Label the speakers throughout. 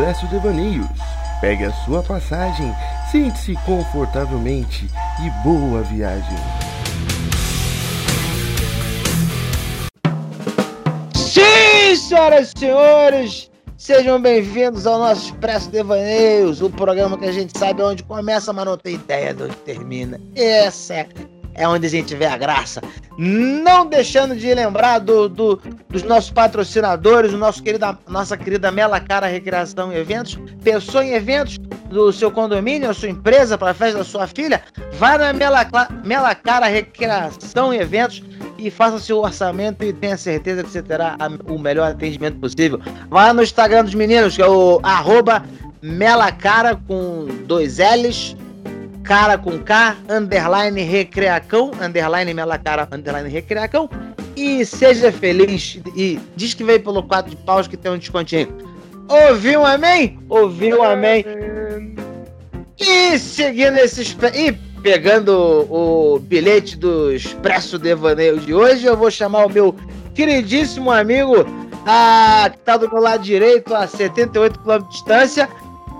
Speaker 1: Expresso Devaneios. Pegue a sua passagem, sente-se confortavelmente e boa viagem.
Speaker 2: Sim, senhoras e senhores, sejam bem-vindos ao nosso Expresso Devaneios, o programa que a gente sabe onde começa, mas não tem ideia de onde termina. Essa é, é onde a gente vê a graça. Não deixando de lembrar do, do- dos nossos patrocinadores, o nosso querida, nossa querida Mela Cara Recreação e Eventos. Pensou em eventos do seu condomínio, a sua empresa, para a festa da sua filha? Vá na Mela, Mela Cara Recreação e Eventos e faça seu orçamento e tenha certeza que você terá a- o melhor atendimento possível. Vá no Instagram dos meninos, que é o arroba melacara com dois L's, cara com K, underline recreacão, underline melacara, underline recreacão, e seja feliz. E diz que veio pelo 4 de paus que tem um descontinho. Ouviu, amém? Ouviu, amém? E seguindo esse espe- e pegando o bilhete do Expresso Devaneio de hoje, eu vou chamar o meu queridíssimo amigo, ah, que tá do meu lado direito, a 78 km de distância,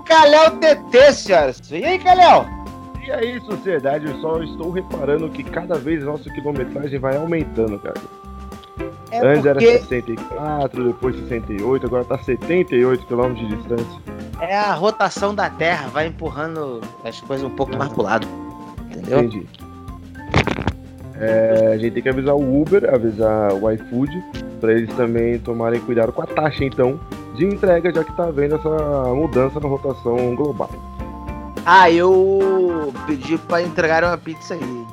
Speaker 2: Calhau TT, senhoras. E aí, Calhau?
Speaker 1: E aí, sociedade, eu só estou reparando que cada vez nossa quilometragem vai aumentando, cara.
Speaker 2: É
Speaker 1: Antes era
Speaker 2: porque
Speaker 1: 64, depois 68, agora tá 78 km de distância.
Speaker 2: é a rotação da Terra, vai empurrando as coisas um pouco mais pro lado. Entendeu?
Speaker 1: Entendi. É, a gente tem que avisar o Uber, avisar o iFood, para eles também tomarem cuidado com a taxa, então, de entrega, já que tá havendo essa mudança na rotação global.
Speaker 2: Ah, eu pedi pra entregar uma pizza aí.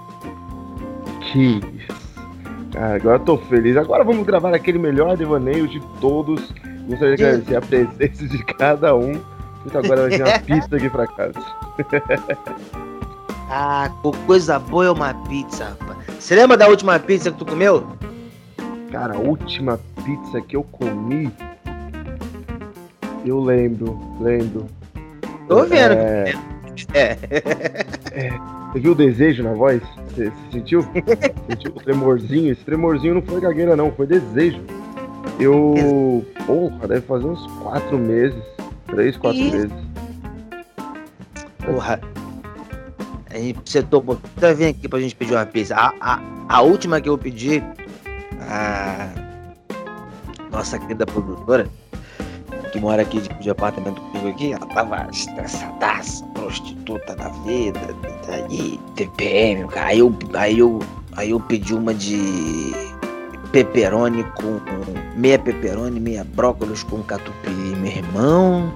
Speaker 1: Que isso. Cara, agora eu tô feliz. Agora vamos gravar aquele melhor devaneio de todos. Gostaria de agradecer a presença de cada um. Então agora vai vir uma pista aqui pra casa.
Speaker 2: Ah, co- coisa boa é uma pizza, rapaz. Você lembra da última pizza que tu comeu?
Speaker 1: Cara, a última pizza que eu comi. Eu lembro, lembro.
Speaker 2: Tô vendo.
Speaker 1: É,
Speaker 2: É.
Speaker 1: Você viu o desejo na voz? Você, você sentiu? sentiu o tremorzinho? Esse tremorzinho não foi gagueira, não, foi desejo. Eu. Porra, deve fazer uns quatro meses. Três, quatro
Speaker 2: Ih.
Speaker 1: meses.
Speaker 2: Porra. A gente você tomou. Tá vindo aqui pra gente pedir uma pizza. A, a, a última que eu pedi, a nossa querida produtora, que mora aqui de, apartamento comigo aqui, ela tava estressadaça, prostituta da vida, aí, TPM, cara. Aí eu, aí eu, aí eu pedi uma de pepperoni com meia pepperoni, meia brócolis com catupiry, meu irmão.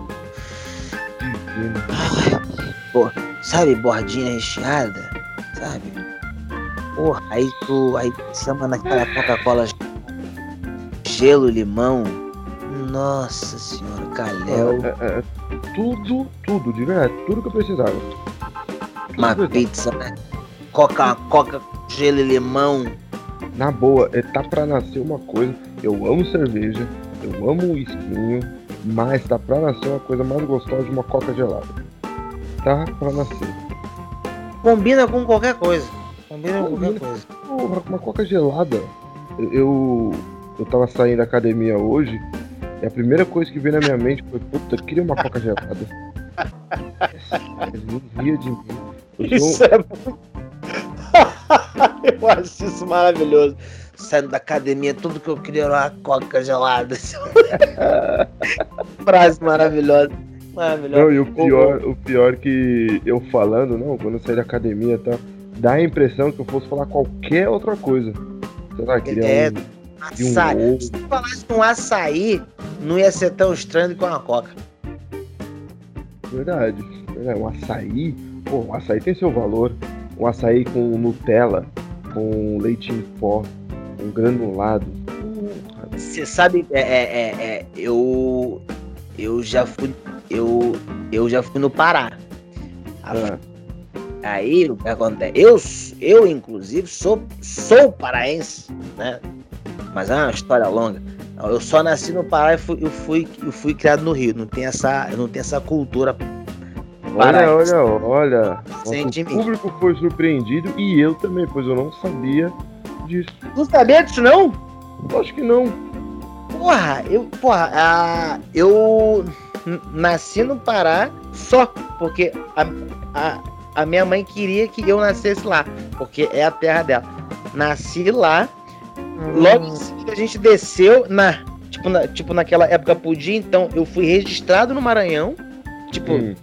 Speaker 2: sabe, bordinha recheada, sabe? Porra, aí tu, aí tu chama naquela Coca-Cola gelo, limão. Nossa senhora, Calhau,
Speaker 1: É, é, tudo, tudo, de verdade, tudo que eu precisava. Tudo
Speaker 2: uma
Speaker 1: precisava.
Speaker 2: pizza, né? Coca, Coca, gelo e limão.
Speaker 1: Na boa, é, tá pra nascer uma coisa. Eu amo cerveja, eu amo esquinho, mas tá pra nascer uma coisa mais gostosa de uma coca gelada. Tá pra nascer.
Speaker 2: Combina com qualquer coisa. Combina com qualquer
Speaker 1: Combina.
Speaker 2: coisa.
Speaker 1: Porra, uma coca gelada. Eu, eu, eu tava saindo da academia hoje e a primeira coisa que veio na minha mente foi: puta, eu queria uma coca gelada. Não ria de mim. Eu sou,
Speaker 2: é eu acho isso maravilhoso. Saindo da academia, tudo que eu queria era uma coca gelada. Frase maravilhosa. Maravilhosa.
Speaker 1: Não, e o pior, o pior que eu falando, não, quando eu saí da academia, tá? Dá a impressão que eu fosse falar qualquer outra coisa. Sei lá, queria
Speaker 2: É,
Speaker 1: um, de um
Speaker 2: Açaí.
Speaker 1: ovo.
Speaker 2: Se tu falasse um açaí, não ia ser tão estranho com uma coca.
Speaker 1: Verdade, verdade. Um açaí, pô, um açaí tem seu valor. Um açaí com Nutella, com leite em pó, com granulado.
Speaker 2: Você sabe, é, é, é, é, eu. Eu já fui. Eu, eu já fui no Pará.
Speaker 1: Ah,
Speaker 2: Aí o que acontece? Eu, eu inclusive, sou, sou paraense, né? Mas é uma história longa. Eu só nasci no Pará e fui, eu, fui, eu fui criado no Rio. Não tem essa, eu não tenho essa cultura.
Speaker 1: olha, olha, olha.
Speaker 2: De
Speaker 1: Nosso
Speaker 2: mim.
Speaker 1: público foi surpreendido e eu também, pois eu não sabia disso.
Speaker 2: Não sabia disso, não?
Speaker 1: Acho que não.
Speaker 2: Porra, eu, porra, eu nasci no Pará só porque a, a, a minha mãe queria que eu nascesse lá, porque é a terra dela. Nasci lá. Logo em seguida a gente desceu na tipo, na, tipo naquela época podia, então eu fui registrado no Maranhão, tipo, hum.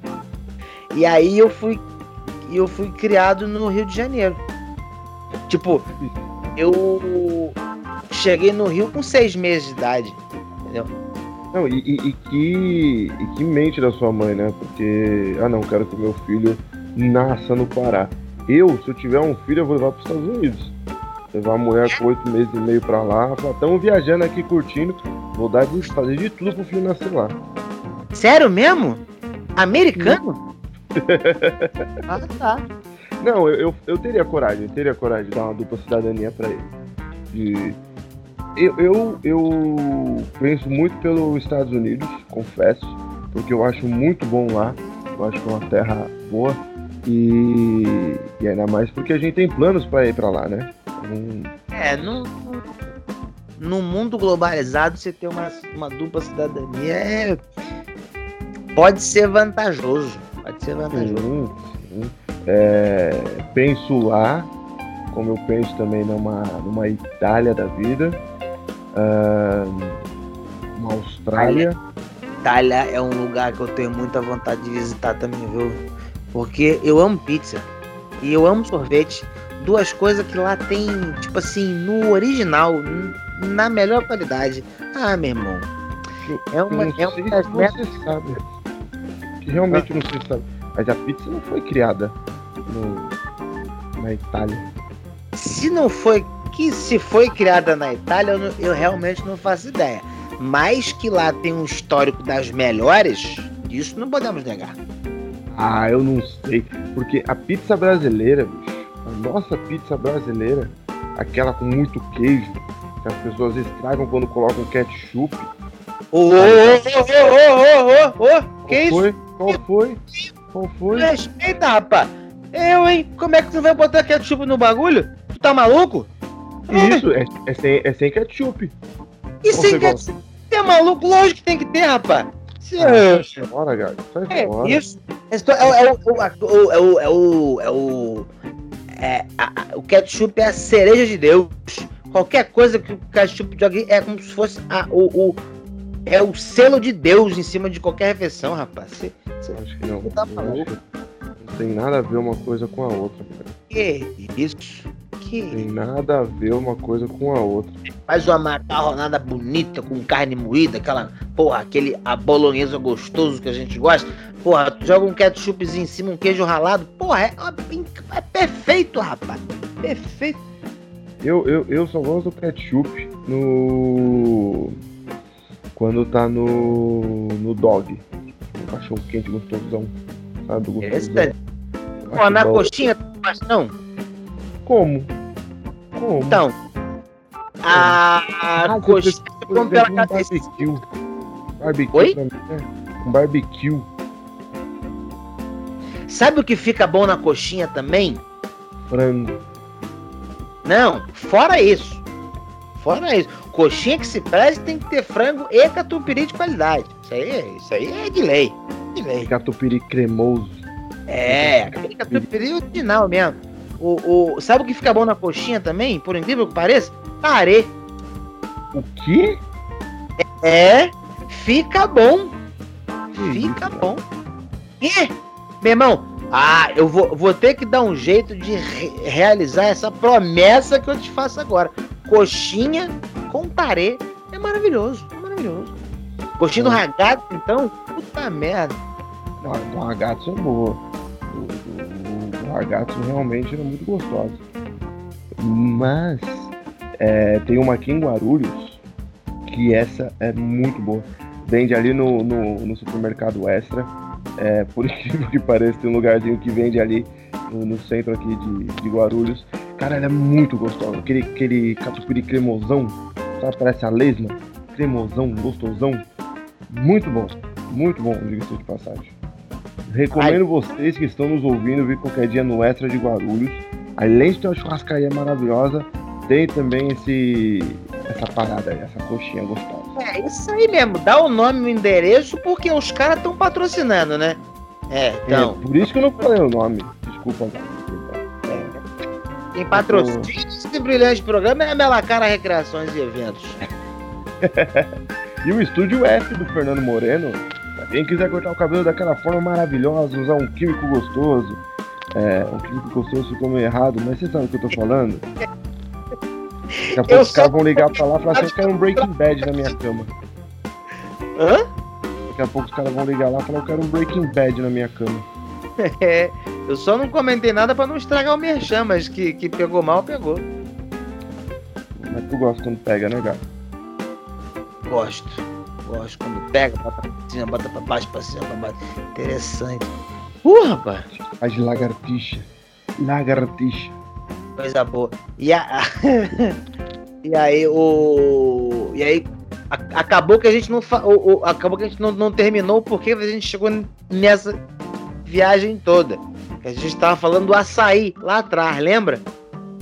Speaker 2: e aí eu fui eu fui criado no Rio de Janeiro. Tipo, eu cheguei no Rio com seis meses de idade, entendeu?
Speaker 1: Não, e, e, e, que, e que mente da sua mãe, né? Porque, ah não, quero que meu filho nasça no Pará. Eu, se eu tiver um filho, eu vou levar para os Estados Unidos. Levar a mulher com oito meses e meio para lá. Estamos viajando aqui, curtindo. Vou dar de fazer de tudo pro filho nascer lá.
Speaker 2: Sério mesmo? Americano?
Speaker 1: ah, tá. Não, eu, eu, eu, teria coragem, eu teria coragem de dar uma dupla cidadania para ele. De eu, eu, eu penso muito pelos Estados Unidos, confesso, porque eu acho muito bom lá. Eu acho que é uma terra boa. E, e ainda mais porque a gente tem planos para ir para lá, né?
Speaker 2: Um... É, no, no mundo globalizado, você ter uma, uma dupla cidadania é, pode ser vantajoso. Pode ser vantajoso. Sim, sim.
Speaker 1: É, penso lá, como eu penso também numa, numa Itália da vida uma Austrália.
Speaker 2: Itália é um lugar que eu tenho muita vontade de visitar também, viu? Porque eu amo pizza e eu amo sorvete. Duas coisas que lá tem, tipo assim, no original, na melhor qualidade. Ah, meu irmão.
Speaker 1: É uma, é uma das metas. Você sabe. Que realmente ah. não sei sabe. Mas a pizza não foi criada no, na Itália.
Speaker 2: Se não foi que se foi criada na Itália, eu, eu, realmente não faço ideia. Mas que lá tem um histórico das melhores, isso não podemos negar.
Speaker 1: Ah, eu não sei. Porque a pizza brasileira, bicho, a nossa pizza brasileira, aquela com muito queijo, que as pessoas estragam quando colocam ketchup.
Speaker 2: Ô, ô, ô, ô, ô, ô, ô,
Speaker 1: que isso? Qual foi? Qual foi?
Speaker 2: Respeita, rapaz. Eu, hein? Como é que tu vai botar ketchup no bagulho? Tu tá maluco?
Speaker 1: Isso, é, é, sem, é sem ketchup.
Speaker 2: E sem ketchup? Você é maluco? Lógico que tem que ter, rapaz.
Speaker 1: Ah, sai fora, cara. Sai é, fora. Isso.
Speaker 2: É, é, o, é o. É o. É o. É, a, o ketchup é a cereja de Deus. Qualquer coisa que o ketchup jogue é como se fosse a, o, o, é o selo de Deus em cima de qualquer refeição, rapaz. Você,
Speaker 1: você, Acho que não. Tá maluco. Não tem nada a ver uma coisa com a outra, cara.
Speaker 2: Que isso?
Speaker 1: que. Tem nada a ver uma coisa com a outra.
Speaker 2: Faz uma macarronada bonita com carne moída, aquela. Porra, aquele a bolonhesa gostoso que a gente gosta. Porra, joga um ketchupzinho em cima, um queijo ralado. Porra, é, é perfeito, rapaz. Perfeito.
Speaker 1: Eu, eu, eu só gosto do ketchup no. Quando tá no. no dog. Um cachorro quente gostosão. Sabe? Gostosão.
Speaker 2: Esse Pô, na bom. coxinha, não?
Speaker 1: Como?
Speaker 2: Como? Então, a ah, coxinha
Speaker 1: come pela cabeça. Barbecue. Barbecue Oi? Mim, é um barbecue.
Speaker 2: Sabe o que fica bom na coxinha também?
Speaker 1: Frango.
Speaker 2: Não, fora isso. Fora isso. Coxinha que se preze tem que ter frango e catupiry de qualidade. Isso aí, isso aí é de lei. De lei.
Speaker 1: Catupiry cremoso.
Speaker 2: É, aquele catupiry original mesmo. O, o, sabe o que fica bom na coxinha também? Por incrível que pareça? Tarê.
Speaker 1: O quê?
Speaker 2: É, fica bom. Fica bom. E, meu irmão, ah, eu vou, vou ter que dar um jeito de re realizar essa promessa que eu te faço agora. Coxinha com tarê é maravilhoso, é maravilhoso. Coxinha do ragazzo, então, puta merda.
Speaker 1: Não, do ragazzo é boa ragazzo realmente era muito gostosa. Mas é, tem uma aqui em Guarulhos que essa é muito boa. Vende ali no, no, no supermercado Extra. É, por incrível que pareça, tem um lugarzinho que vende ali no, no centro aqui de, de, Guarulhos. Cara, ela é muito gostosa. Aquele, aquele catupiry cremosão, sabe? Parece a lesma. Cremosão, gostosão. Muito bom. Muito bom, diga-se de passagem. Recomendo Ai. vocês que estão nos ouvindo vir qualquer dia no Extra de Guarulhos. Além de ter uma churrascaria maravilhosa, tem também esse essa parada aí, essa coxinha gostosa.
Speaker 2: É, É isso aí mesmo, dá o nome e o endereço porque os caras estão patrocinando, né? É, então.
Speaker 1: É, por isso que eu não falei o nome. Desculpa,
Speaker 2: Quem patrocina esse brilhante programa é a Melacara Recreações e Eventos.
Speaker 1: e o estúdio F do Fernando Moreno. Pra quem quiser cortar o cabelo daquela forma maravilhosa, usar um químico gostoso. É, um químico gostoso ficou meio errado, mas você sabe o que eu tô falando? Daqui a pouco os caras vão ligar pra lá e falar assim, eu quero um Breaking Bad na minha cama.
Speaker 2: Hã?
Speaker 1: Daqui a pouco os caras vão ligar lá e falar, eu quero um Breaking Bad na minha cama.
Speaker 2: É, eu só não comentei nada pra não estragar o merchan, mas que, que pegou mal, pegou.
Speaker 1: Mas tu gosta quando pega, né, gato?
Speaker 2: Gosto. Gosto quando pega, bota pra cima, bota pra baixo, pra cima, pra baixo. Interessante. Uh, rapaz.
Speaker 1: As lagartixa. Lagartixa.
Speaker 2: Coisa boa. E, a... e aí o. E aí acabou que a gente não fa... o- o- acabou que a gente não, não terminou porque a gente chegou nessa viagem toda. A gente tava falando do açaí lá atrás, lembra?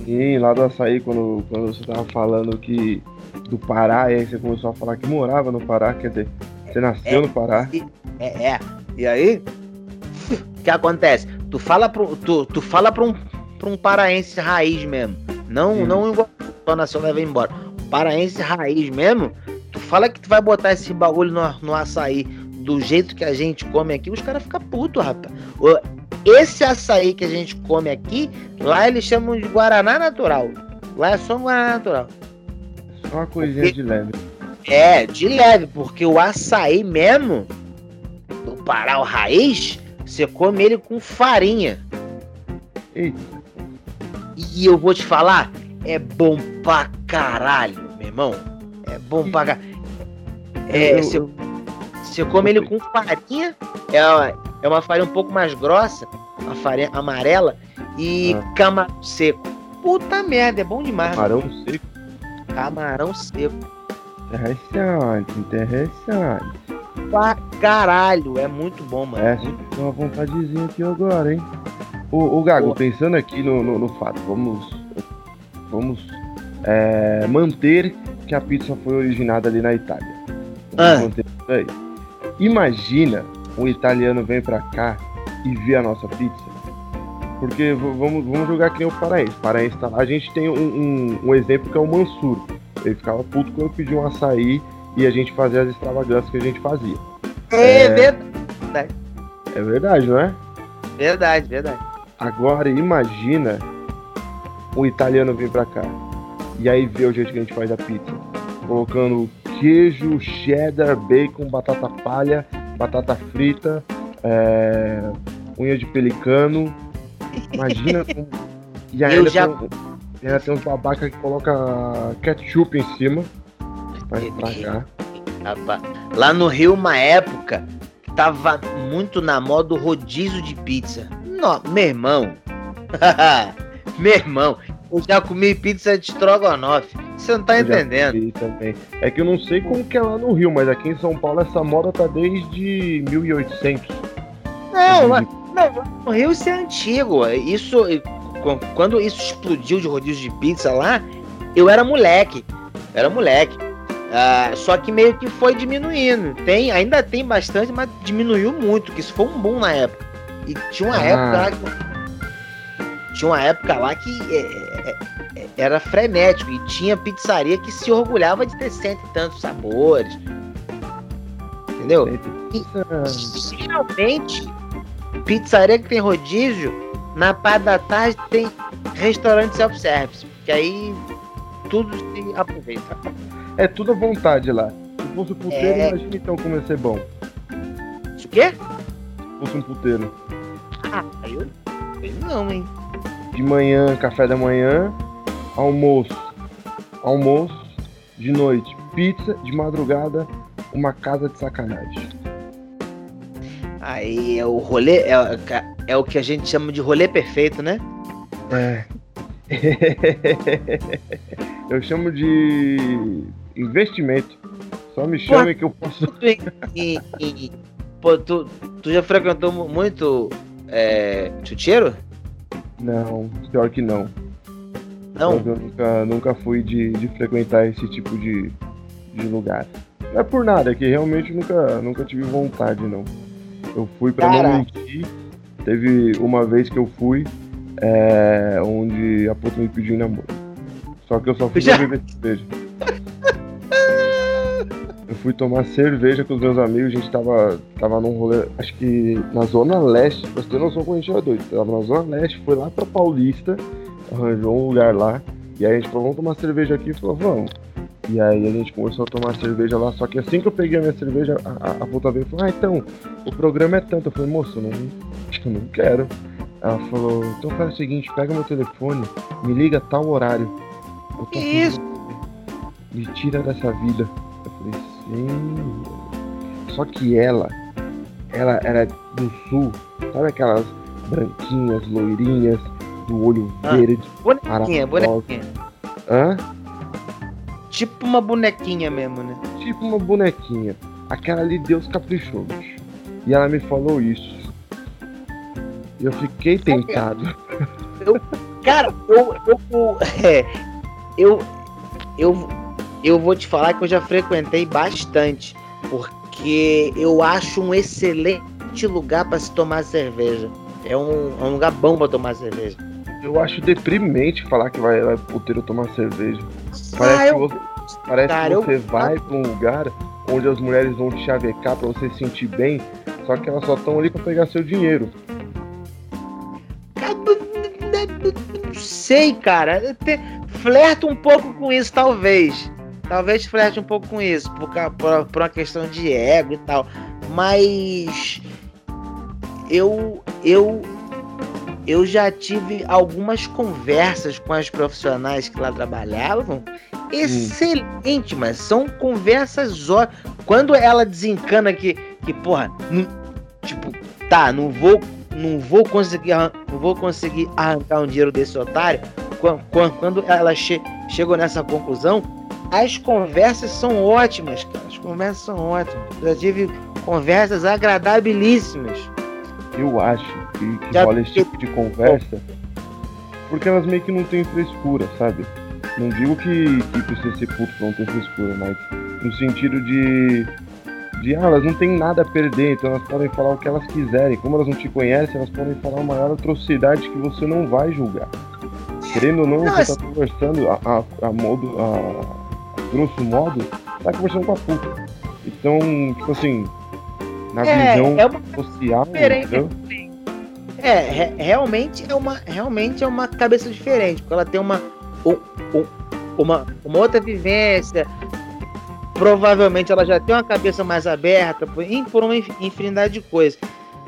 Speaker 1: Sim, lá do açaí, quando, quando você tava falando que do Pará, e aí você começou a falar que morava no Pará, quer dizer, você nasceu
Speaker 2: É.
Speaker 1: no Pará.
Speaker 2: É, é. E aí, o que acontece? Tu fala pro, tu, tu fala pra um, pra um paraense raiz mesmo. Não,
Speaker 1: Uhum.
Speaker 2: não igual nasceu e leva embora. Paraense raiz mesmo, tu fala que tu vai botar esse bagulho no, no açaí do jeito que a gente come aqui, os caras ficam putos, rapaz. Esse açaí que a gente come aqui, lá eles chamam de Guaraná natural. Lá é só um Guaraná natural.
Speaker 1: Só uma coisinha de leve.
Speaker 2: É, de leve, porque o açaí mesmo, do Pará, o raiz, você come ele com farinha.
Speaker 1: Eita,
Speaker 2: E eu vou te falar, é bom pra caralho, meu irmão. É bom pra caralho. É, você, você come ele com farinha, é uma, é uma farinha um pouco mais grossa, uma farinha amarela, e
Speaker 1: Ah.
Speaker 2: camarão seco. Puta merda, é bom demais.
Speaker 1: camarão seco.
Speaker 2: Camarão seco.
Speaker 1: Interessante, interessante.
Speaker 2: Pra caralho, é muito bom, mano.
Speaker 1: É, você deu uma vontadezinha aqui agora, hein? Ô, ô Gago,
Speaker 2: Boa.
Speaker 1: pensando aqui no, no, no fato, vamos. Vamos é, manter que a pizza foi originada ali na Itália. Vamos
Speaker 2: Ah.
Speaker 1: manter isso aí. Imagina um italiano vem pra cá e vê a nossa pizza. Porque vamos, vamos jogar que nem o paraense. O paraense tá lá. A gente tem um, um, um exemplo que é o Mansur. Ele ficava puto quando eu pedi um açaí e a gente fazia as extravagâncias que a gente fazia.
Speaker 2: É, verdade,
Speaker 1: É verdade, não é?
Speaker 2: verdade, verdade.
Speaker 1: Agora imagina o italiano vir pra cá e aí vê o jeito que a gente faz a pizza, colocando queijo, cheddar, bacon, batata palha, batata frita, é, unha de pelicano. Imagina como... e ainda,
Speaker 2: já-
Speaker 1: tem, e ainda tem uns babaca que coloca ketchup em cima pra estragar.
Speaker 2: Rapaz, Lá no Rio, uma época, tava muito na moda o rodízio de pizza. Não, meu irmão. meu irmão, eu já comi pizza de estrogonofe. Você não tá
Speaker 1: Eu
Speaker 2: entendendo.
Speaker 1: também. É que eu não sei como que é lá no Rio, mas aqui em São Paulo essa moda tá desde 1800.
Speaker 2: Não, lá- não, no Rio isso é antigo. Isso, qu- quando isso explodiu de rodízio de pizza lá, eu era moleque. Era moleque. Ah, só que meio que foi diminuindo. Tem, ainda tem bastante, mas diminuiu muito, que isso foi um boom na época. E tinha uma
Speaker 1: Ah.
Speaker 2: época lá que, tinha uma época lá que é, é, é, era frenético e tinha pizzaria que se orgulhava de ter cento e tantos sabores. Entendeu?
Speaker 1: Pizza-
Speaker 2: Geralmente, pizzaria que tem rodízio, na parte da tarde tem restaurante self-service. Porque aí tudo se aproveita.
Speaker 1: É tudo à vontade lá. Se fosse um puteiro,
Speaker 2: É.
Speaker 1: imagina então como ia ser bom.
Speaker 2: O quê?
Speaker 1: Se fosse um puteiro.
Speaker 2: Ah, eu, não, hein?
Speaker 1: De manhã, café da manhã, almoço. Almoço, de noite, pizza, de madrugada, uma casa de sacanagem.
Speaker 2: Aí é o rolê, é, é o que a gente chama de rolê perfeito, né?
Speaker 1: É. Eu chamo de investimento. Só me chame que eu posso.
Speaker 2: Pô, tu, tu já frequentou mu- muito é, chuteiro?
Speaker 1: Não, pior que não.
Speaker 2: Não?
Speaker 1: Eu nunca, nunca fui de, de frequentar esse tipo de, de lugar. não é por nada, é que realmente nunca, nunca tive vontade, não. Eu fui pra não mentir. Teve uma vez que eu fui, é, onde a puta me pediu em namoro. Só que eu só fui
Speaker 2: Já?
Speaker 1: beber cerveja. Fui tomar cerveja com os meus amigos, a gente tava, tava num rolê, acho que na Zona Leste, pra você ter noção como a gente era doido. Tava na Zona Leste, foi lá pra Paulista, arranjou um lugar lá, e aí a gente falou, vamos tomar cerveja aqui, e falou, vamos. E aí a gente começou a tomar cerveja lá, só que assim que eu peguei a minha cerveja, a, a, a puta veio e falou, ah, então, o programa é tanto. Eu falei, moço, não, eu não quero. Ela falou, então faz o seguinte, pega meu telefone, me liga a tal horário. Eu tô
Speaker 2: isso?
Speaker 1: Me tira dessa vida. Eu. Só que ela, ela era do sul, sabe aquelas branquinhas, loirinhas, do olho
Speaker 2: Ah.
Speaker 1: verde,
Speaker 2: Bonequinha, bonequinha.
Speaker 1: hã?
Speaker 2: Tipo uma bonequinha mesmo, né?
Speaker 1: Tipo uma bonequinha. Aquela ali Deus caprichou, bicho. E ela me falou isso. Eu fiquei tentado.
Speaker 2: Cara, eu. Eu, é, eu, eu, eu vou te falar que eu já frequentei bastante. Porque eu acho um excelente lugar para se tomar cerveja. É um, é um lugar bom para tomar cerveja.
Speaker 1: Eu acho deprimente falar que vai, vai puteiro tomar cerveja.
Speaker 2: Ah,
Speaker 1: Parece
Speaker 2: eu-
Speaker 1: que você, parece
Speaker 2: cara,
Speaker 1: que
Speaker 2: eu-
Speaker 1: você vai pra um lugar onde as mulheres vão te chavecar pra você se sentir bem, só que elas só estão ali pra pegar seu dinheiro.
Speaker 2: Cara, Não sei, cara. Eu Flerto um pouco com isso, talvez. Talvez flerte um pouco com isso, por, por, por uma questão de ego e tal. Mas eu, eu, eu já tive algumas conversas com as profissionais que lá trabalhavam. Excelente, mas são conversas ótimas. Quando ela desencana que, que porra, não- tipo, tá, não vou não vou conseguir não vou conseguir arrancar um dinheiro desse otário Quan- quan- quando ela che chegou nessa conclusão as conversas são ótimas cara as conversas são ótimas já tive conversas agradabilíssimas
Speaker 1: Eu acho que, que
Speaker 2: Já-
Speaker 1: rola esse tipo de conversa porque elas meio que não têm frescura, sabe? Não digo que, que precisa ser puto pra não ter frescura, mas no sentido de. de ah, elas não têm nada a perder, então elas podem falar o que elas quiserem. Como elas não te conhecem, elas podem falar a maior atrocidade que você não vai julgar. Querendo ou não,
Speaker 2: Não,
Speaker 1: você
Speaker 2: assim-
Speaker 1: tá conversando a, a, a modo. A grosso modo, tá conversando com a puta. Então, tipo assim, na
Speaker 2: é,
Speaker 1: visão
Speaker 2: é uma
Speaker 1: social, entendeu?
Speaker 2: É, re- realmente é uma realmente é uma cabeça diferente, porque ela tem uma um- um- uma, uma outra vivência. Provavelmente ela já tem uma cabeça mais aberta por, por uma inf- infinidade de coisas.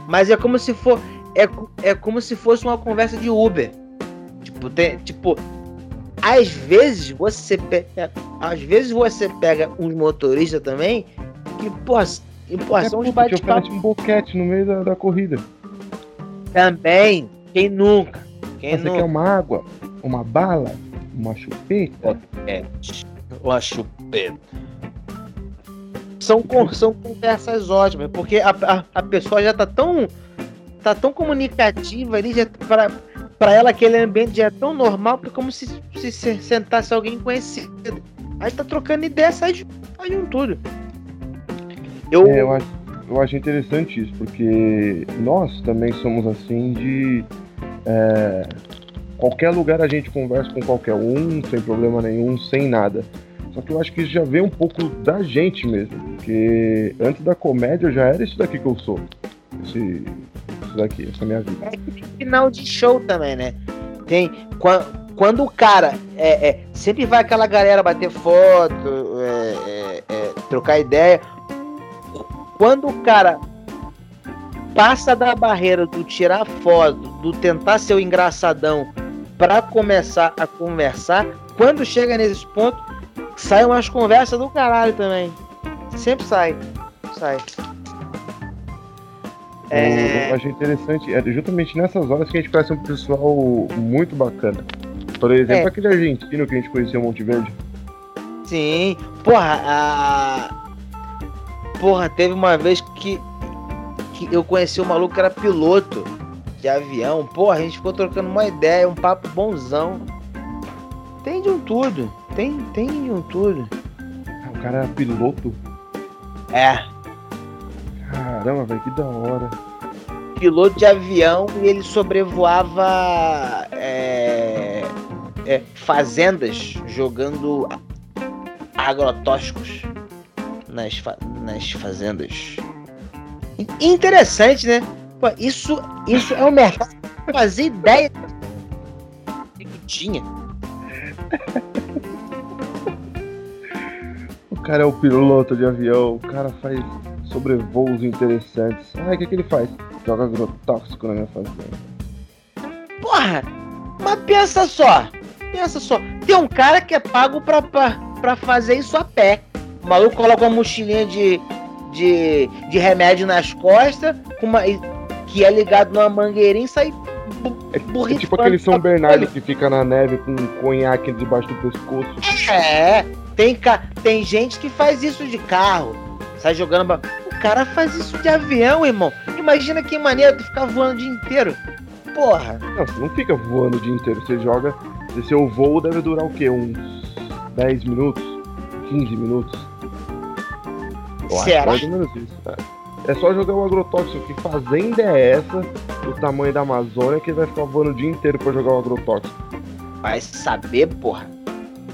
Speaker 2: Mas é como se for é, é como se fosse uma conversa de Uber. Tipo, tem, tipo, às vezes você pega, às vezes você pega uns motoristas também que, pô, e, pô
Speaker 1: É
Speaker 2: são uns
Speaker 1: puta, te
Speaker 2: bate-papo
Speaker 1: oferece um boquete no meio da, da corrida.
Speaker 2: também. Quem nunca? Quem
Speaker 1: você
Speaker 2: nunca?
Speaker 1: quer uma água, uma bala, uma chupeta?
Speaker 2: É, uma chupeta. São, são conversas ótimas, porque a, a, a pessoa já tá tão tá tão comunicativa ali, já pra, pra ela aquele ambiente já é tão normal, porque é como se, se sentasse alguém conhecido. Aí tá trocando ideia, sai de, sai de um tudo. Eu,
Speaker 1: É, eu, acho, eu acho interessante isso, porque nós também somos assim de. é, qualquer lugar a gente conversa com qualquer um, sem problema nenhum, sem nada. Só que eu acho que isso já vem um pouco da gente mesmo. Porque antes da comédia eu já era isso daqui que eu sou. Esse, isso daqui, essa minha vida.
Speaker 2: É que tem final de show também, né? Tem. Quando o cara. É, é, sempre vai aquela galera bater foto, é, é, é, trocar ideia. Quando o cara passa da barreira do tirar foto, do tentar ser o engraçadão pra começar a conversar, quando chega nesses pontos, sai umas conversas do caralho também. Sempre sai. Sai. É.
Speaker 1: Eu achei interessante, é justamente nessas horas que a gente conhece um pessoal muito bacana. Por exemplo,
Speaker 2: É.
Speaker 1: aquele argentino que a gente conheceu em Monte Verde.
Speaker 2: Sim. Porra, a. Porra, teve uma vez que, que eu conheci um maluco que era piloto de avião. Porra, a gente ficou trocando uma ideia, um papo bonzão. Tem de um tudo. Tem, tem de um tudo.
Speaker 1: Ah, o cara era piloto.
Speaker 2: É.
Speaker 1: Caramba, velho, que da hora.
Speaker 2: Piloto de avião e ele sobrevoava é, é, fazendas jogando agrotóxicos nas, fa nas fazendas. Interessante, né? Pô, isso, isso é um mercado fazer ideia que tinha.
Speaker 1: O cara é o piloto de avião, o cara faz sobrevoos interessantes. Ah, o que, que ele faz? Joga agrotóxico na minha fazenda.
Speaker 2: Porra! Mas pensa só! Pensa só, tem um cara que é pago pra, pra, pra fazer isso a pé. O maluco coloca uma mochilinha de, de, de remédio nas costas, com uma, que é ligado numa mangueirinha e sai
Speaker 1: é, é tipo aquele São Bernardo que fica na neve com um conhaque debaixo do pescoço.
Speaker 2: É, tem, tem gente que faz isso de carro, sai jogando. O cara faz isso de avião, irmão. Imagina que maneira tu ficar voando o dia inteiro. Porra.
Speaker 1: Não, você não fica voando o dia inteiro. Você joga. Se seu voo deve durar o quê? Uns 10 minutos? 15 minutos?
Speaker 2: Eu Será?
Speaker 1: mais ou menos isso. É. É só jogar o agrotóxico. Que fazenda é essa, do tamanho da Amazônia, que vai ficar voando o dia inteiro pra jogar o agrotóxico?
Speaker 2: Vai saber, porra.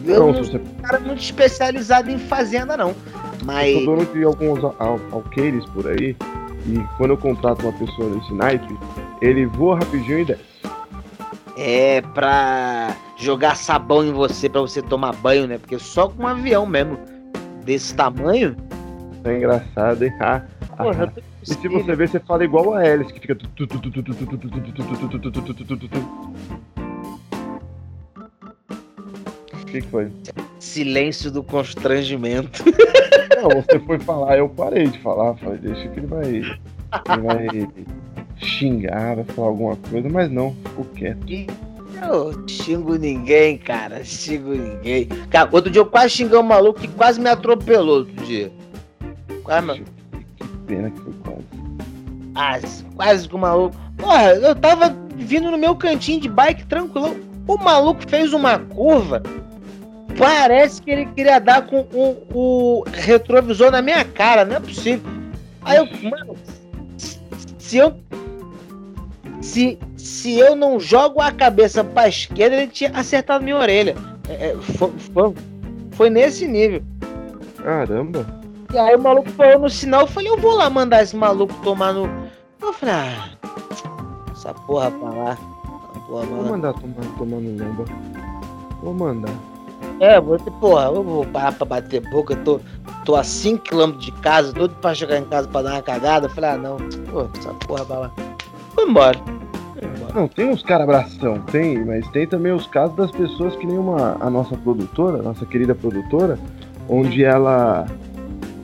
Speaker 2: Eu não, não sou um cara muito especializado em fazenda, não. Mas.
Speaker 1: Eu tô dono de alguns al alqueires por aí. E quando eu contrato uma pessoa nesse naipe, ele voa rapidinho e desce.
Speaker 2: É pra jogar sabão em você pra você tomar banho, né? Porque só com um avião mesmo desse tamanho.
Speaker 1: É engraçado, hein? Ah, Porra, e se você ver, você fala igual a Alice, que fica. O que, foi?
Speaker 2: Silêncio do constrangimento.
Speaker 1: Não, você foi falar, eu parei de falar. Falei, deixa que ele vai. Ele vai xingar, vai falar alguma coisa, mas não, ficou quieto.
Speaker 2: Eu xingo ninguém, cara. Xingo ninguém. Cara, outro dia eu quase xinguei um maluco que quase me atropelou outro dia. Quase,
Speaker 1: pena que foi quase.
Speaker 2: Ah, quase que o maluco. Porra, eu tava vindo no meu cantinho de bike tranquilo. O maluco fez uma curva. Parece que ele queria dar com o, o retrovisor na minha cara, não é possível. Aí eu, mano, se eu se, se eu não jogo a cabeça pra esquerda, ele tinha acertado minha orelha. É, é foi, foi, foi, nesse nível.
Speaker 1: Caramba.
Speaker 2: E aí o maluco falou no sinal, eu falei, eu vou lá mandar esse maluco tomar no. Eu falei, ah, essa porra pra lá.
Speaker 1: Porra, vou mandar tomar, tomar no lomba. Vou mandar.
Speaker 2: É, você, porra, eu vou parar pra bater boca, eu tô, tô a 5km de casa, doido pra chegar em casa pra dar uma cagada. Eu falei, ah não, pô, essa porra pra lá. Foi embora.
Speaker 1: Não, tem uns caras abração, tem, mas tem também os casos das pessoas que nem uma, a nossa produtora, a nossa querida produtora, onde ela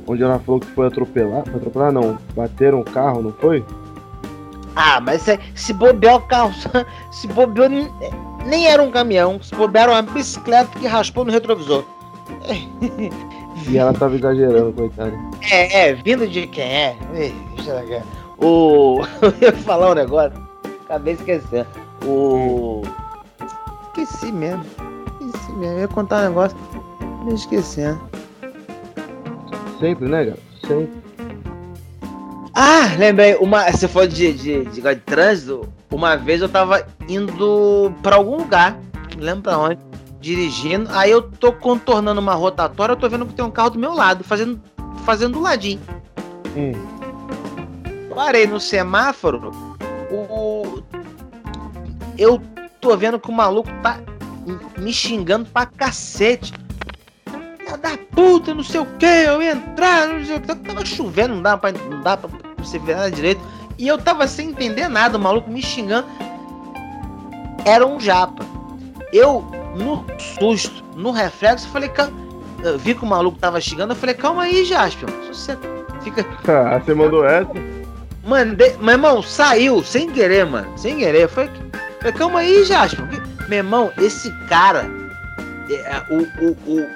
Speaker 1: onde ela falou que foi atropelar. Foi atropelar, não. Bateram o carro, não foi?
Speaker 2: Ah, mas se, se bobear o carro, se bobeou, nem era um caminhão, se bobear uma bicicleta que raspou no retrovisor.
Speaker 1: E ela tava exagerando, coitada.
Speaker 2: É, é, vindo de quem é? O. Eu ia falar um negócio, acabei esquecendo. O. Esqueci mesmo. Esqueci mesmo. Eu ia contar um negócio, me esquecendo.
Speaker 1: Sempre, né, garoto? Sempre.
Speaker 2: Ah, lembrei, uma, você falou de, de, de, de trânsito, uma vez eu tava indo para algum lugar, não lembro pra onde, dirigindo, aí eu tô contornando uma rotatória, eu tô vendo que tem um carro do meu lado, fazendo, fazendo do ladinho. Hum. Parei no semáforo, o, eu tô vendo que o maluco tá me xingando pra cacete da puta, não sei o que, eu ia entrar, não sei o que. Tava chovendo, não dá pra, não dá pra você ver nada direito. E eu tava sem entender nada, o maluco me xingando. Era um japa. Eu, no susto, no reflexo, falei, calma. Eu vi que o maluco tava xingando, eu falei, calma aí, Jasper. Você fica.
Speaker 1: Ah, você mandou essa?
Speaker 2: Mandei, meu irmão, saiu, sem querer, mano. Sem querer. Foi. Falei, calma aí, Jasper. Meu irmão, esse cara. É, o, o, o,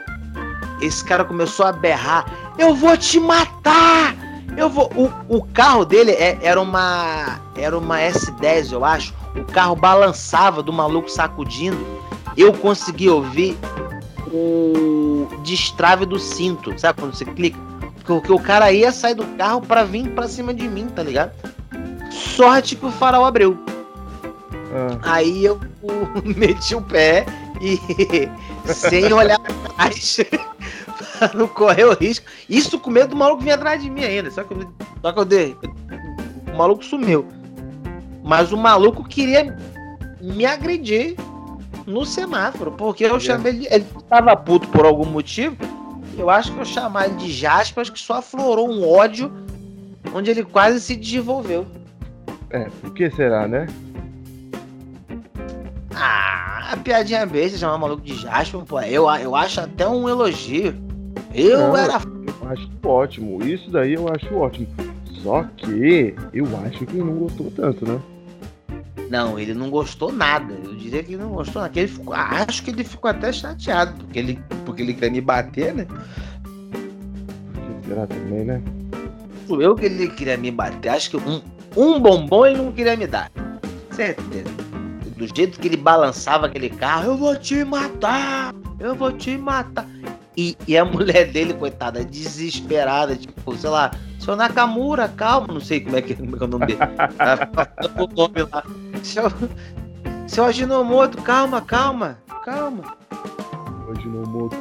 Speaker 2: esse cara começou a berrar: Eu vou te matar! Eu vou. O, o carro dele é, era uma. Era uma S10, eu acho. O carro balançava do maluco sacudindo. Eu consegui ouvir o destrave do cinto. Sabe quando você clica? Porque o cara ia sair do carro pra vir pra cima de mim, tá ligado? Sorte que o farol abriu. Ah. Aí eu meti o pé e sem olhar pra trás, pra não correr o risco. Isso com medo do maluco vir atrás de mim ainda. Só que, eu, só que eu dei. O maluco sumiu. Mas o maluco queria me agredir no semáforo, porque eu chamei ele, ele tava puto por algum motivo. Eu acho que eu chamar ele de Jaspas que só aflorou um ódio onde ele quase se desenvolveu.
Speaker 1: É, por que será, né?
Speaker 2: Ah, a piadinha besta chamar maluco de Jasper, pô, eu, eu acho até um elogio. Eu Não, era.
Speaker 1: Eu acho ótimo, isso daí eu acho ótimo. Só que eu acho que ele não gostou tanto, né?
Speaker 2: Não, ele não gostou nada. Eu diria que ele não gostou nada. Ele ficou, acho que ele ficou até chateado, porque ele, porque ele queria me bater, né?
Speaker 1: Será também, né?
Speaker 2: Eu que ele queria me bater. Acho que um, um bombom ele não queria me dar. Certeza. Do jeito que ele balançava aquele carro, eu vou te matar! Eu vou te matar! E, e a mulher dele, coitada, desesperada, tipo, sei lá, seu Nakamura, calma, não sei como é que, como é, que é o nome dele. o nome lá. Seu, seu Ajinomoto, calma, calma, calma.
Speaker 1: Ajinomoto.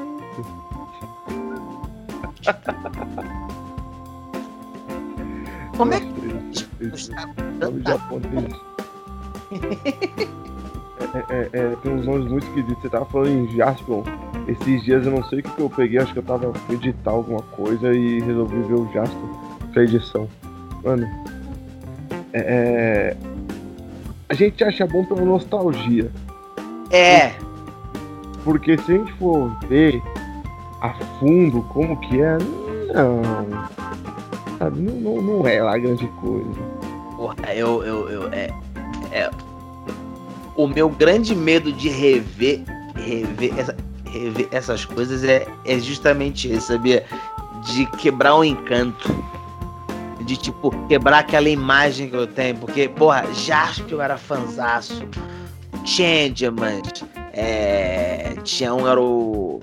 Speaker 2: Como é que.
Speaker 1: Nome japonês. É, é, é, tem uns nomes muito esquisitos. Você tava falando em Jaspion. Esses dias eu não sei o que, que eu peguei, acho que eu tava editar alguma coisa e resolvi ver o Jaspion pra edição. Mano, é, é, a gente acha bom pela nostalgia.
Speaker 2: É.
Speaker 1: Porque se a gente for ver a fundo como que é, não. Sabe, não, não, não é lá grande coisa.
Speaker 2: Porra, eu, eu, eu é, é. O meu grande medo de rever, rever, essa, rever essas coisas é, é justamente esse, sabia? De quebrar o encanto de tipo quebrar aquela imagem que eu tenho, porque, porra, Jasper eu era fanzaço. Changeman, é, tinha um era o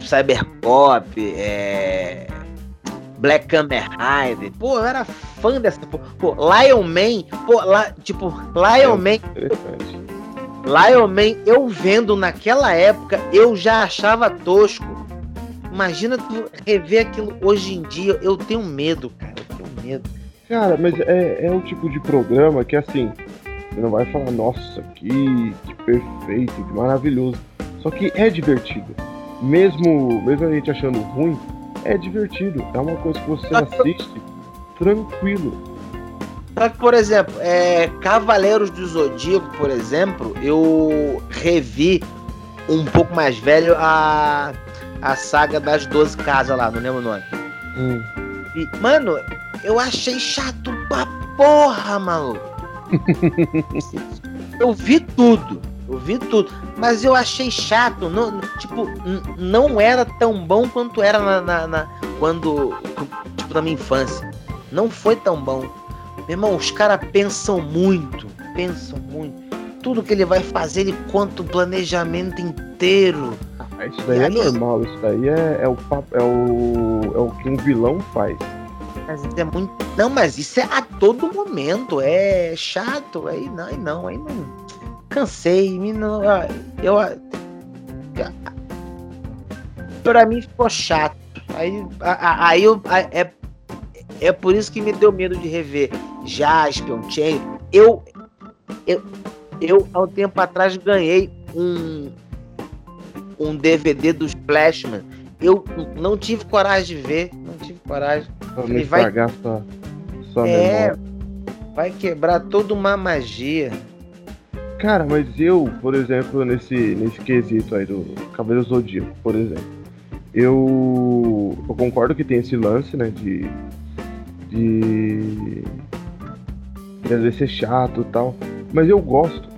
Speaker 2: Cybercop, é, Black Kamen Rider. Pô, eu era fã dessa. Pô, pô Lion Man, pô, lá, tipo, Lion é Man. Lion Man, eu vendo naquela época, eu já achava tosco. Imagina tu rever aquilo hoje em dia, eu tenho medo, cara medo.
Speaker 1: Cara, mas é, é o tipo de programa que assim, você não vai falar, nossa, que, que perfeito, que maravilhoso. Só que é divertido. Mesmo, mesmo a gente achando ruim, é divertido. É uma coisa que você assiste tranquilo.
Speaker 2: Só que, por exemplo, é, Cavaleiros do Zodíaco, por exemplo, eu revi um pouco mais velho a, a saga das 12 casas lá, não lembro o nome. Hum. E, mano, eu achei chato pra porra, maluco. eu vi tudo. Eu vi tudo. Mas eu achei chato. Não, tipo, não era tão bom quanto era na, na, na, quando. Tipo, na minha infância. Não foi tão bom. Meu irmão, os caras pensam muito. Pensam muito. Tudo que ele vai fazer, ele conta o planejamento inteiro.
Speaker 1: Isso daí é normal, isso daí é, é, o, é, o, é o que um vilão faz.
Speaker 2: Mas isso é muito. Não, mas isso é a todo momento. É chato. Aí não, aí não, aí não. Cansei. Não, eu. Pra mim ficou chato. Aí, aí eu. É, é por isso que me deu medo de rever Jaspion, Chain. Eu, eu, eu, há um tempo atrás, ganhei um, um DVD dos Flashman. Eu não tive coragem de ver. Não tive coragem.
Speaker 1: Estragar vai... sua, sua
Speaker 2: é, memória. Vai quebrar toda uma magia.
Speaker 1: Cara, mas eu, por exemplo, nesse, nesse quesito aí do Cavaleiro Zodíaco, por exemplo, eu, eu concordo que tem esse lance, né, de, de, de às vezes ser chato e tal, mas eu gosto,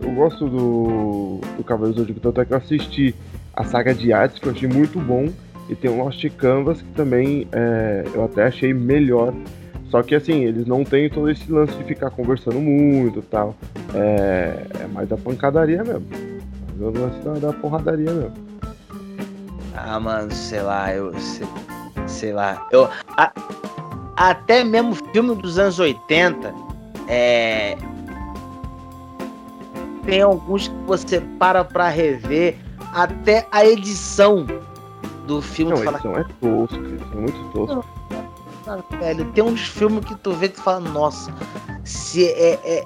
Speaker 1: eu gosto do, do Cavaleiro Zodíaco, tanto é que eu assisti a saga de artes, que eu achei muito bom, e tem o Lost Canvas, que também é, eu até achei melhor. Só que assim, eles não têm todo esse lance de ficar conversando muito e tal. É, é mais da pancadaria mesmo. É o lance da, da porradaria mesmo.
Speaker 2: Ah, mano, sei lá, eu. Sei... sei lá. Eu, a, até mesmo filme dos anos 80, é, tem alguns que você para pra rever, até a edição do filme.
Speaker 1: Não, a edição fala, é tosca, é muito tosca.
Speaker 2: Velho, tem uns filmes que tu vê que tu fala, nossa, se é, é,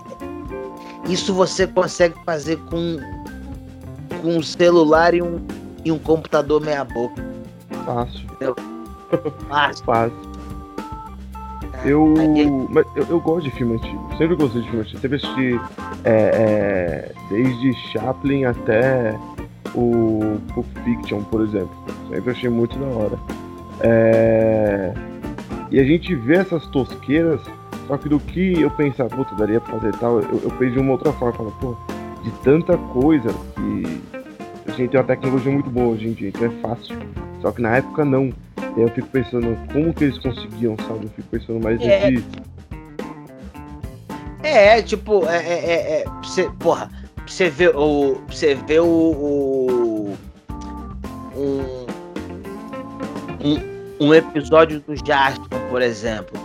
Speaker 2: isso você consegue fazer com, com um celular e um, e um computador meia boca.
Speaker 1: Fácil. Entendeu? Fácil. Fácil. Eu, mas eu, eu, gosto de filme antigo. Sempre gostei de filme antigo. Sempre assisti é, é, desde Chaplin até o Pulp Fiction, por exemplo. Sempre achei muito da hora. É, e a gente vê essas tosqueiras, só que do que eu pensava, puta, daria pra fazer tal, eu, eu penso de uma outra forma. Falo, pô, de tanta coisa que a gente tem uma tecnologia muito boa hoje em dia, então é fácil. Só que na época não. E eu fico pensando como que eles conseguiam, sabe? Eu fico pensando mais é. nesse.
Speaker 2: É, tipo, é, é, é, é você, porra, você vê o. Você vê o. o um, um, um, episódio do Jaspion, por exemplo.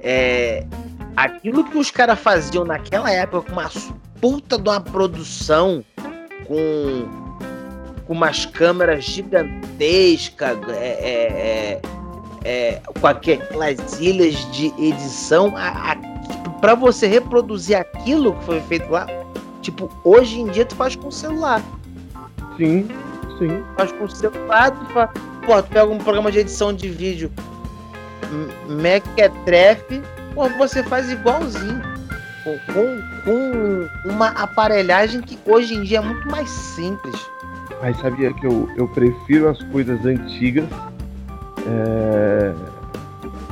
Speaker 2: É, aquilo que os caras faziam naquela época com uma puta de uma produção, com com umas câmeras gigantescas, é, é, é, é com aquelas ilhas de edição, para você reproduzir aquilo que foi feito lá, tipo, hoje em dia tu faz com o celular.
Speaker 1: Sim, sim.
Speaker 2: Faz com o celular, tu faz, pô, tu pega um programa de edição de vídeo Mequetrefe, pô, você faz igualzinho. Com, com uma aparelhagem que hoje em dia é muito mais simples.
Speaker 1: Mas sabia que eu, eu prefiro as coisas antigas, é,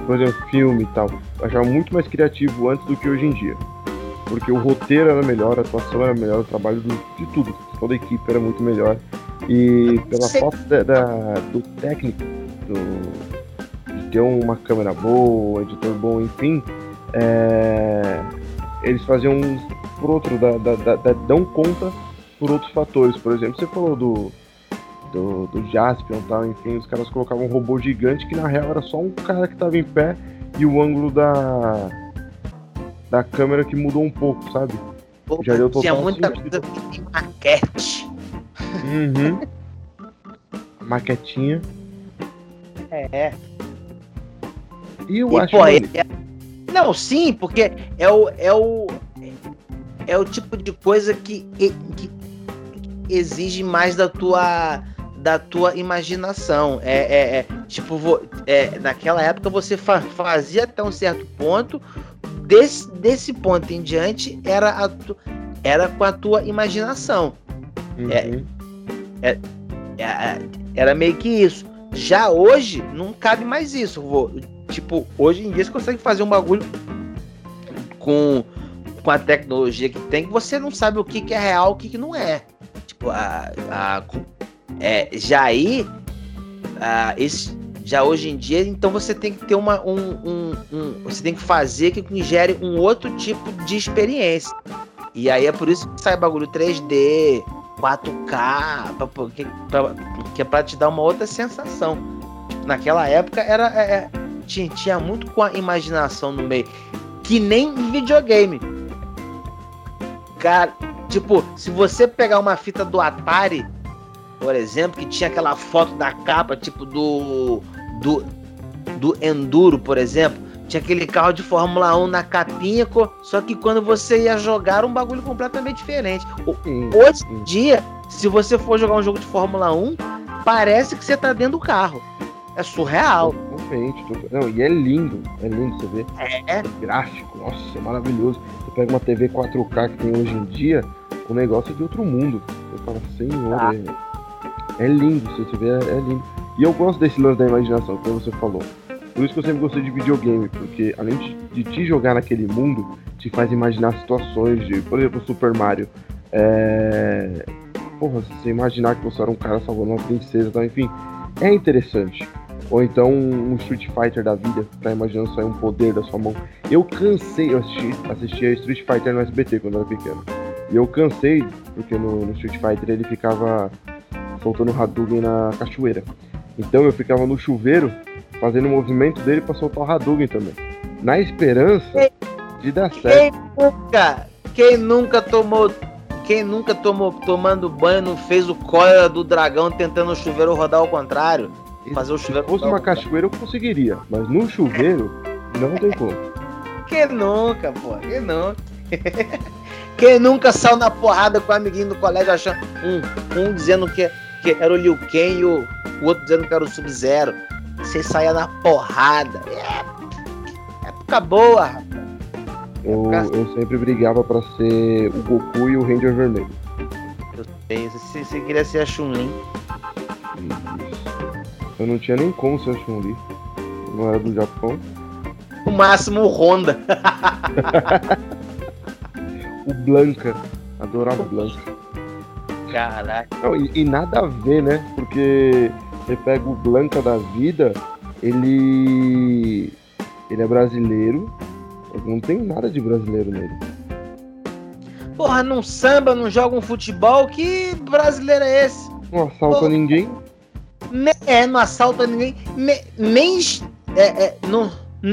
Speaker 1: por exemplo, filme e tal. Eu achava muito mais criativo antes do que hoje em dia. Porque o roteiro era melhor, a atuação era melhor, o trabalho do, de tudo, toda a equipe era muito melhor. E pela falta da, da, do técnico, do, de ter uma câmera boa, um editor bom, enfim, é, eles faziam por outro, da, dão conta por outros fatores. Por exemplo, você falou do, do, do Jaspion e tal, enfim, os caras colocavam um robô gigante que na real era só um cara que tava em pé e o ângulo da, da câmera que mudou um pouco, sabe?
Speaker 2: Pô, Já deu tinha muita coisa de maquete.
Speaker 1: Uhum. Maquetinha.
Speaker 2: É.
Speaker 1: E eu e, acho
Speaker 2: pô, é... Não, sim, porque é o, é o é o tipo de coisa que, que exige mais da tua da tua imaginação. É, é, é tipo, é, naquela época você fa fazia até um certo ponto, desse, desse ponto em diante era, a tu, era com a tua imaginação. É, uhum. É, é, era meio que isso. Já hoje não cabe mais isso. Vou, tipo, hoje em dia você consegue fazer um bagulho com, com a tecnologia que tem que você não sabe o que, que é real o que, que não é. Tipo, a, a, é, já aí, a, esse, já hoje em dia, então você tem que ter uma. Um, um, um, você tem que fazer que gere um outro tipo de experiência. E aí é por isso que sai bagulho 3D, 4K, pra, pra, que é pra te dar uma outra sensação. Naquela época era. É, é, tinha, tinha muito com a imaginação no meio. Que nem videogame. Cara, Tipo, se você pegar uma fita do Atari, por exemplo, que tinha aquela foto da capa, tipo do. Do, do Enduro, por exemplo. Tinha aquele carro de Fórmula 1 na capinha, só que quando você ia jogar era um bagulho completamente diferente. Hoje em dia, se você for jogar um jogo de Fórmula 1, parece que você tá dentro do carro. É surreal.
Speaker 1: Não, e é lindo. É lindo você ver.
Speaker 2: É. é
Speaker 1: gráfico. Nossa, é maravilhoso. Você pega uma TV 4K que tem hoje em dia, o negócio é de outro mundo. Você fala, senhor, ah. é, é, lindo, você vê, é, é, lindo. E eu gosto desse lance da imaginação, como você falou. Por isso que eu sempre gostei de videogame, porque além de, te jogar naquele mundo, te faz imaginar situações de, por exemplo, Super Mario. É... Porra, você imaginar que você era um cara salvando uma princesa, tá? enfim, é interessante. Ou então um Street Fighter da vida, tá imaginando sair um poder da sua mão. Eu cansei, eu assisti, assisti a Street Fighter no SBT quando eu era pequeno. E eu cansei, porque no, no Street Fighter ele ficava soltando Hadouken na cachoeira. Então eu ficava no chuveiro fazendo o movimento dele pra soltar o Hadouken também. Na esperança de dar
Speaker 2: Quem
Speaker 1: certo.
Speaker 2: nunca, quem nunca tomou, quem nunca tomou tomando banho não fez o cólera do dragão tentando o chuveiro rodar ao contrário? Fazer o
Speaker 1: Se
Speaker 2: chuveiro
Speaker 1: fosse
Speaker 2: rodar
Speaker 1: uma cachoeira eu conseguiria, mas no chuveiro não tem como.
Speaker 2: Quem nunca, pô? Quem nunca? Quem nunca saiu na porrada com o amiguinho do colégio achando um, um dizendo que, que era o Liu Kang e o, o outro dizendo que era o Sub-Zero. Você saía na porrada. É, época boa, rapaz.
Speaker 1: Eu, eu sempre brigava pra ser o Goku e o Ranger Vermelho.
Speaker 2: Eu sei. Você, você queria ser a Chun-Li.
Speaker 1: Eu não tinha nem como ser a Chun-Li. Não era do Japão.
Speaker 2: O máximo o Honda.
Speaker 1: O Blanca. Adorava o Blanca.
Speaker 2: Caraca.
Speaker 1: Não, e, e nada a ver, né? Porque você pega o Blanca da vida, ele. Ele é brasileiro. mas Não tem nada de brasileiro nele.
Speaker 2: Porra, não samba, não joga um futebol. Que brasileiro é esse?
Speaker 1: Não assalta
Speaker 2: Pô.
Speaker 1: ninguém.
Speaker 2: Ne- É, não assalta ninguém. ne- nem. é, é, não,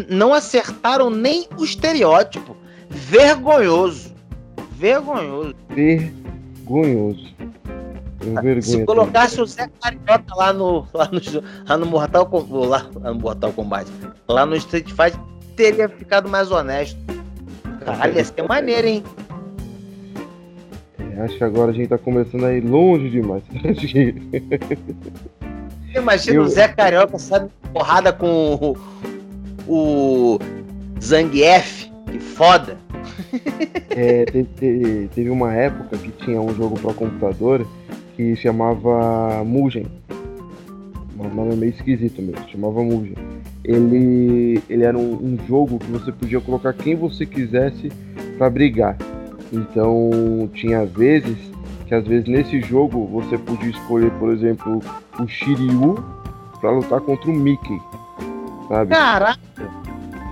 Speaker 2: não acertaram nem o estereótipo. Vergonhoso. Vergonhoso.
Speaker 1: Vergonhoso. Vergonha.
Speaker 2: Se colocasse o Zé Carioca lá no, lá no, lá no Mortal Kombat. Lá, lá no Mortal Kombat. Lá no Street Fighter, teria ficado mais honesto. Caralho, ia ser maneiro, hein?
Speaker 1: É, acho que agora a gente tá começando a ir longe demais.
Speaker 2: Imagina
Speaker 1: Eu-
Speaker 2: o Zé Carioca sabe porrada com o, o Zangief. Que foda.
Speaker 1: É, te- te- teve uma época que tinha um jogo para computador que chamava Mugen. Um nome meio esquisito mesmo, chamava Mugen. Ele, ele era um, um jogo que você podia colocar quem você quisesse para brigar. Então tinha vezes que às vezes nesse jogo você podia escolher, por exemplo, o Shiryu para lutar contra o Mickey. Sabe?
Speaker 2: Caraca.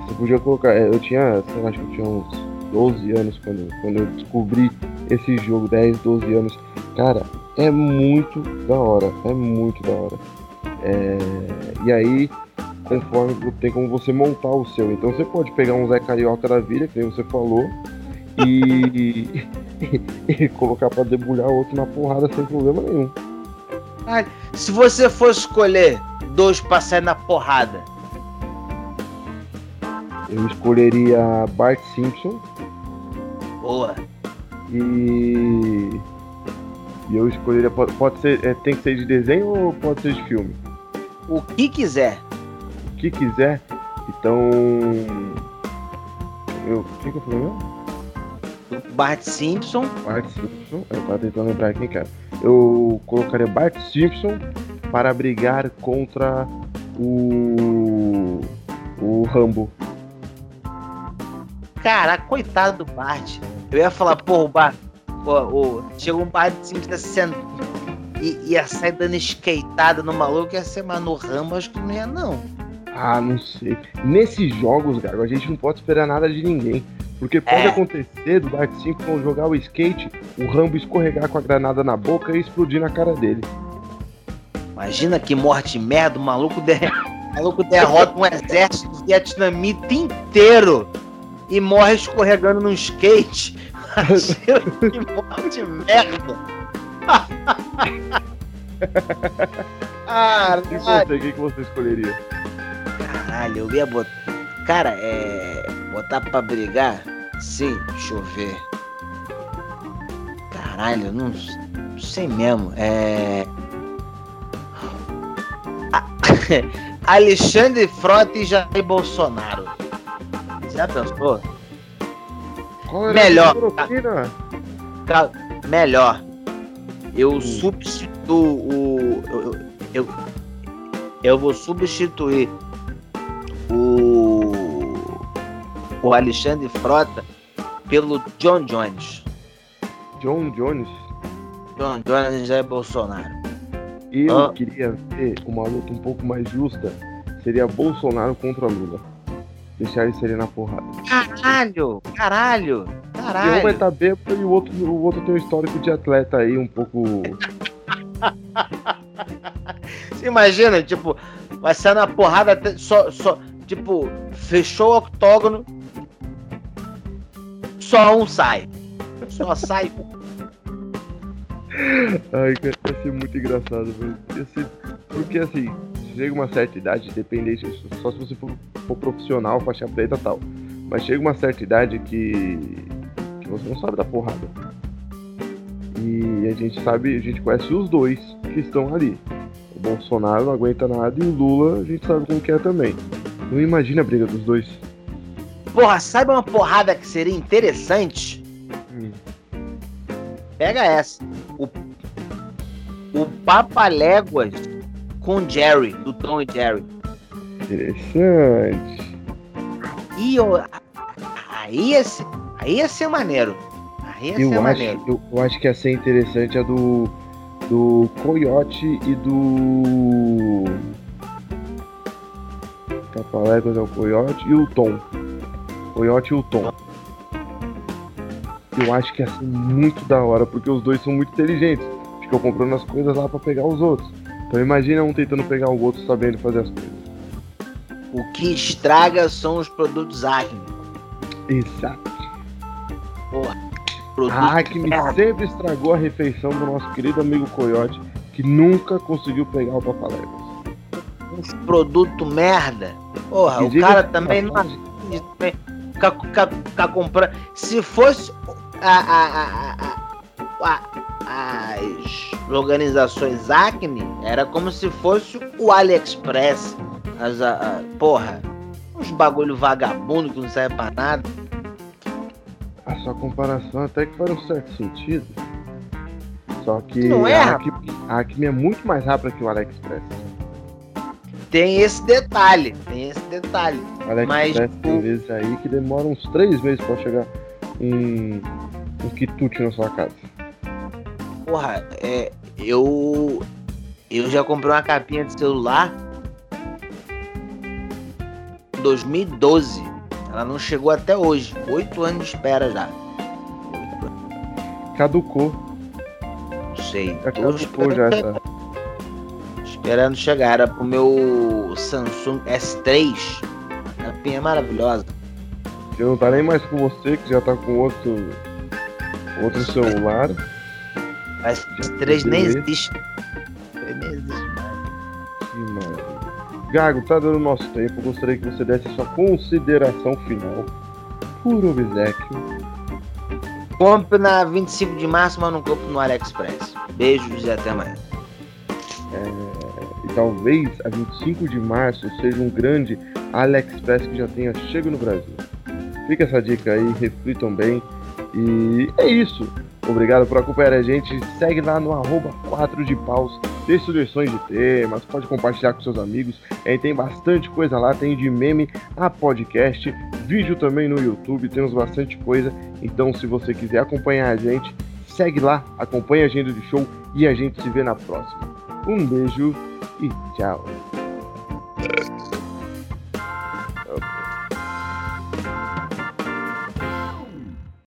Speaker 1: Você podia colocar. é, Eu tinha, sei lá, acho que eu tinha uns 12 anos quando, quando eu descobri esse jogo, 10, 12 anos. Cara, é muito da hora. É muito da hora. É, e aí, conforme tem como você montar o seu. Então você pode pegar um Zé Carioca da vida, que nem você falou, e, e colocar pra debulhar o outro na porrada sem problema nenhum.
Speaker 2: Se você fosse escolher dois pra sair na porrada,
Speaker 1: Eu escolheria Bart Simpson
Speaker 2: boa.
Speaker 1: e. E eu escolheria. Pode, pode ser. é, tem que ser de desenho ou pode ser de filme?
Speaker 2: O que quiser.
Speaker 1: O que quiser. Então. Eu. O que, que eu falei mesmo?
Speaker 2: Bart Simpson.
Speaker 1: Bart Simpson. Eu tava tentando lembrar quem que era. Eu colocaria Bart Simpson para brigar contra o. O Rambo.
Speaker 2: Caraca, coitado do Bart. Eu ia falar, pô, o Bart. O, o, chegou um Bart Simpson sendo. E ia sair dando skateada no maluco, ia ser, mas no Rambo acho que não ia, não.
Speaker 1: Ah, não sei. Nesses jogos, Gago, a gente não pode esperar nada de ninguém. Porque pode
Speaker 2: É.
Speaker 1: acontecer do Bart Simpson jogar o skate, o Rambo escorregar com a granada na boca e explodir na cara dele.
Speaker 2: Imagina que morte merda, o maluco, de... o maluco derrota um exército vietnamita inteiro e morre escorregando num skate. Que morte merda.
Speaker 1: E
Speaker 2: Caralho,
Speaker 1: você, o que, você escolheria?
Speaker 2: caralho, eu ia botar. Cara, é. Botar pra brigar? Sim, deixa eu ver. Caralho, eu não, não sei mesmo. É. A- Alexandre Frota e Jair Bolsonaro. Já pensou? Melhor. Melhor. Eu
Speaker 1: Hum.
Speaker 2: substituo o. Eu, eu, eu, vou substituir o. O Alexandre Frota pelo John Jones.
Speaker 1: John Jones.
Speaker 2: John Jones já é Bolsonaro.
Speaker 1: Eu
Speaker 2: Ah.
Speaker 1: queria ver uma luta um pouco mais justa. Seria Bolsonaro contra Lula. Deixar eles serem na porrada.
Speaker 2: Caralho! Caralho!
Speaker 1: E um vai
Speaker 2: Caralho!
Speaker 1: estar bêbado e o outro, o outro tem um histórico de atleta aí um pouco.
Speaker 2: Você imagina, tipo, vai sair na porrada até, só, só. Tipo, fechou o octógono. Só um sai. Só sai.
Speaker 1: Ai, cara, ia ser muito engraçado, velho. Ia ser... Porque assim, chega uma certa idade, independente, só se você for, for profissional, faixa preta e tal. Mas chega uma certa idade que, que você não sabe da porrada. E a gente sabe, a gente conhece os dois que estão ali. O Bolsonaro não aguenta nada e o Lula a gente sabe como que é também. Não imagina a briga dos dois.
Speaker 2: Porra, sabe uma porrada que seria interessante?
Speaker 1: Hum.
Speaker 2: Pega essa. O, o Papaléguas com Jerry, do Tom e Jerry.
Speaker 1: Interessante.
Speaker 2: E eu, aí, ia ser, aí ia ser maneiro. Aí ia
Speaker 1: Eu
Speaker 2: ser
Speaker 1: acho,
Speaker 2: maneiro.
Speaker 1: eu, eu acho que ia ser interessante a do. Do Coyote e do. Papaléguas é o Coyote e o Tom. Coyote e o Tom. Eu acho que ia ser muito da hora, porque os dois são muito inteligentes. Ficam comprando as coisas lá pra pegar os outros. Então imagina um tentando pegar o outro sabendo fazer as coisas.
Speaker 2: O que estraga são os produtos Acme.
Speaker 1: Exato.
Speaker 2: Porra. Produto
Speaker 1: A Acme
Speaker 2: merda.
Speaker 1: sempre estragou a refeição do nosso querido amigo Coyote, que nunca conseguiu pegar o Papaléguas.
Speaker 2: uns produtos merda. Porra,
Speaker 1: E
Speaker 2: o cara também não atende, também ficar ficar- ficar comprando. Se fosse a, a- a- a- a- as organizações Acme, era como se fosse o AliExpress. As, a- a- porra, uns bagulho vagabundo que não serve pra nada.
Speaker 1: A sua comparação até que faz um certo sentido. Só que
Speaker 2: Não é,
Speaker 1: a, Acme, a Acme é muito mais rápida que o AliExpress.
Speaker 2: Tem esse detalhe, tem esse detalhe.
Speaker 1: O AliExpress
Speaker 2: Mas
Speaker 1: tem
Speaker 2: o-
Speaker 1: vezes aí que demora uns três meses pra chegar um, um quitute na sua casa.
Speaker 2: Porra, é, eu eu já comprei uma capinha de celular 2012. Ela não chegou até hoje. Oito anos de espera já.
Speaker 1: Caducou.
Speaker 2: Não sei.
Speaker 1: Já
Speaker 2: Tô
Speaker 1: caducou já
Speaker 2: esperando,
Speaker 1: essa.
Speaker 2: esperando chegar. Era pro meu Samsung S3. A capinha é maravilhosa.
Speaker 1: Que não tá nem mais com você, que já tá com outro, outro celular.
Speaker 2: A S3 nem
Speaker 1: Beleza.
Speaker 2: existe. Nem existe mais.
Speaker 1: Gago, tá dando nosso tempo. Gostaria que você desse sua consideração final. Por obsequio.
Speaker 2: Compre na 25 de março, mas não compre no AliExpress. Beijos e até amanhã.
Speaker 1: E talvez a 25 de março seja um grande AliExpress que já tenha chego no Brasil. Fica essa dica aí, reflitam bem. E é isso. Obrigado por acompanhar a gente. Segue lá no arroba 4 de paus. Tem sugestões de temas, pode compartilhar com seus amigos. É, tem bastante coisa lá, tem de meme a podcast, vídeo também no YouTube, temos bastante coisa. Então, se você quiser acompanhar a gente, segue lá, acompanha a agenda de show e a gente se vê na próxima. Um beijo e tchau.